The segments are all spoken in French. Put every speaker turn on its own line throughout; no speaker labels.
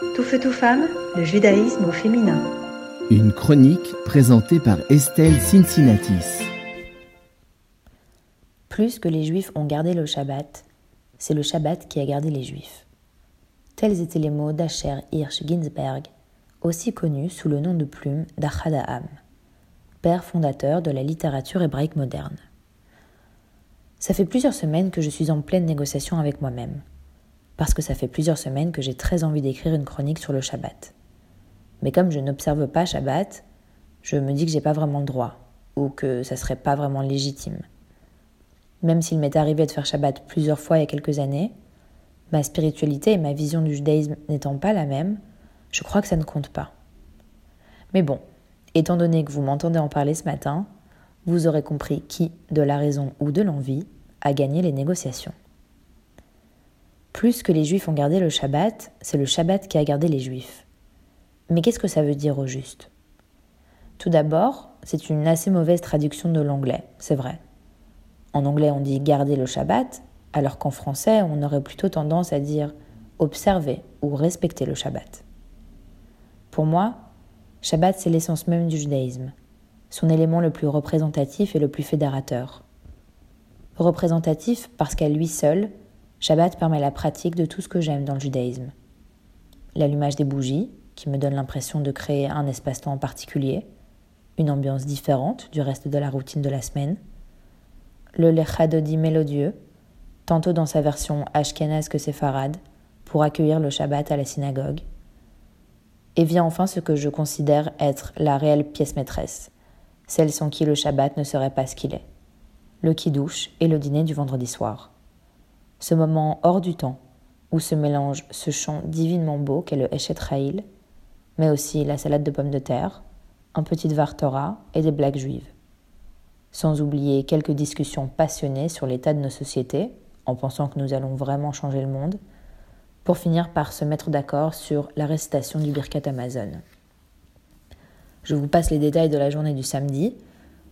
Tout feu, tout femme, le judaïsme au féminin.
Une chronique présentée par Estelle Cincinnatis.
Plus que les juifs ont gardé le Shabbat, c'est le Shabbat qui a gardé les juifs. Tels étaient les mots d'Asher Hirsch Ginsberg, aussi connu sous le nom de plume d'Achadaam, père fondateur de la littérature hébraïque moderne. Ça fait plusieurs semaines que je suis en pleine négociation avec moi-même parce que ça fait plusieurs semaines que j'ai très envie d'écrire une chronique sur le Shabbat. Mais comme je n'observe pas Shabbat, je me dis que j'ai pas vraiment le droit, ou que ça serait pas vraiment légitime. Même s'il m'est arrivé de faire Shabbat plusieurs fois il y a quelques années, ma spiritualité et ma vision du judaïsme n'étant pas la même, je crois que ça ne compte pas. Mais bon, étant donné que vous m'entendez en parler ce matin, vous aurez compris qui, de la raison ou de l'envie, a gagné les négociations. Plus que les Juifs ont gardé le Shabbat, c'est le Shabbat qui a gardé les Juifs. Mais qu'est-ce que ça veut dire au juste? Tout d'abord, c'est une assez mauvaise traduction de l'anglais, c'est vrai. En anglais, on dit garder le Shabbat, alors qu'en français, on aurait plutôt tendance à dire observer ou respecter le Shabbat. Pour moi, Shabbat, c'est l'essence même du judaïsme, son élément le plus représentatif et le plus fédérateur. Représentatif parce qu'à lui seul, Shabbat permet la pratique de tout ce que j'aime dans le judaïsme. L'allumage des bougies, qui me donne l'impression de créer un espace-temps particulier, une ambiance différente du reste de la routine de la semaine. Le lechadodi mélodieux, tantôt dans sa version ashkenaz que séfarade, pour accueillir le Shabbat à la synagogue. Et vient enfin ce que je considère être la réelle pièce maîtresse, celle sans qui le Shabbat ne serait pas ce qu'il est, le kiddush et le dîner du vendredi soir ce moment hors du temps, où se mélange ce chant divinement beau qu'est le Eshet Raïl, mais aussi la salade de pommes de terre, un petit Vartora et des blagues juives. Sans oublier quelques discussions passionnées sur l'état de nos sociétés, en pensant que nous allons vraiment changer le monde, pour finir par se mettre d'accord sur la récitation du Birkat Amazon. Je vous passe les détails de la journée du samedi,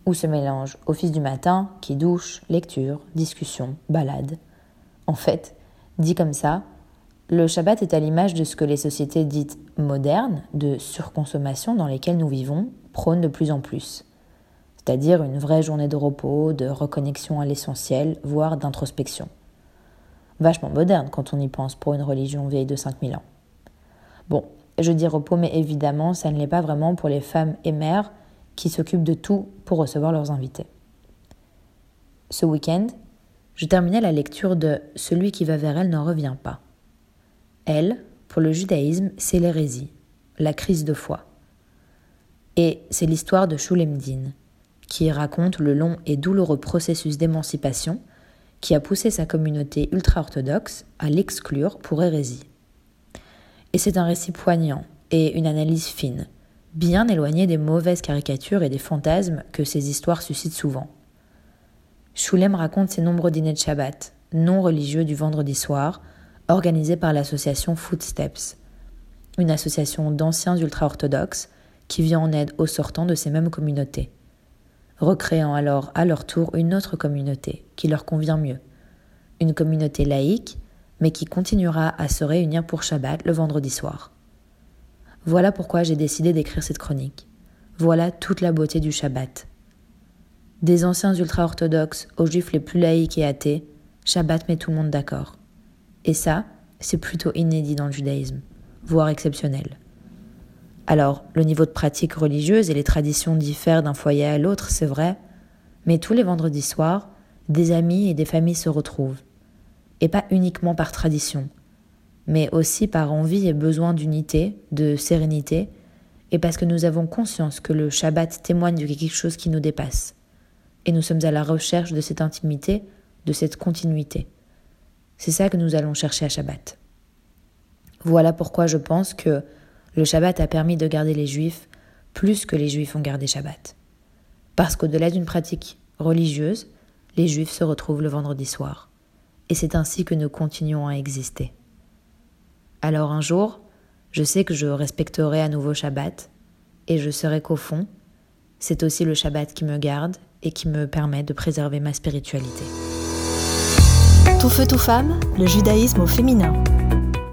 où se mélange office du matin, qui douche, lecture, discussion, balade, en fait, dit comme ça, le Shabbat est à l'image de ce que les sociétés dites modernes, de surconsommation dans lesquelles nous vivons, prônent de plus en plus. C'est-à-dire une vraie journée de repos, de reconnexion à l'essentiel, voire d'introspection. Vachement moderne quand on y pense pour une religion vieille de 5000 ans. Bon, je dis repos, mais évidemment, ça ne l'est pas vraiment pour les femmes et mères qui s'occupent de tout pour recevoir leurs invités. Ce week-end, je terminais la lecture de Celui qui va vers elle n'en revient pas. Elle, pour le judaïsme, c'est l'hérésie, la crise de foi. Et c'est l'histoire de Shulemdin, qui raconte le long et douloureux processus d'émancipation qui a poussé sa communauté ultra-orthodoxe à l'exclure pour hérésie. Et c'est un récit poignant et une analyse fine, bien éloignée des mauvaises caricatures et des fantasmes que ces histoires suscitent souvent. Shulem raconte ses nombreux dîners de Shabbat, non religieux du vendredi soir, organisés par l'association Footsteps, une association d'anciens ultra-orthodoxes qui vient en aide aux sortants de ces mêmes communautés, recréant alors à leur tour une autre communauté qui leur convient mieux, une communauté laïque, mais qui continuera à se réunir pour Shabbat le vendredi soir. Voilà pourquoi j'ai décidé d'écrire cette chronique. Voilà toute la beauté du Shabbat. Des anciens ultra-orthodoxes aux juifs les plus laïcs et athées, Shabbat met tout le monde d'accord. Et ça, c'est plutôt inédit dans le judaïsme, voire exceptionnel. Alors, le niveau de pratique religieuse et les traditions diffèrent d'un foyer à l'autre, c'est vrai, mais tous les vendredis soirs, des amis et des familles se retrouvent. Et pas uniquement par tradition, mais aussi par envie et besoin d'unité, de sérénité, et parce que nous avons conscience que le Shabbat témoigne de quelque chose qui nous dépasse et nous sommes à la recherche de cette intimité, de cette continuité. C'est ça que nous allons chercher à Shabbat. Voilà pourquoi je pense que le Shabbat a permis de garder les Juifs plus que les Juifs ont gardé Shabbat. Parce qu'au-delà d'une pratique religieuse, les Juifs se retrouvent le vendredi soir. Et c'est ainsi que nous continuons à exister. Alors un jour, je sais que je respecterai à nouveau Shabbat, et je serai qu'au fond, c'est aussi le Shabbat qui me garde et qui me permet de préserver ma spiritualité.
Tout feu, tout femme, le judaïsme au féminin.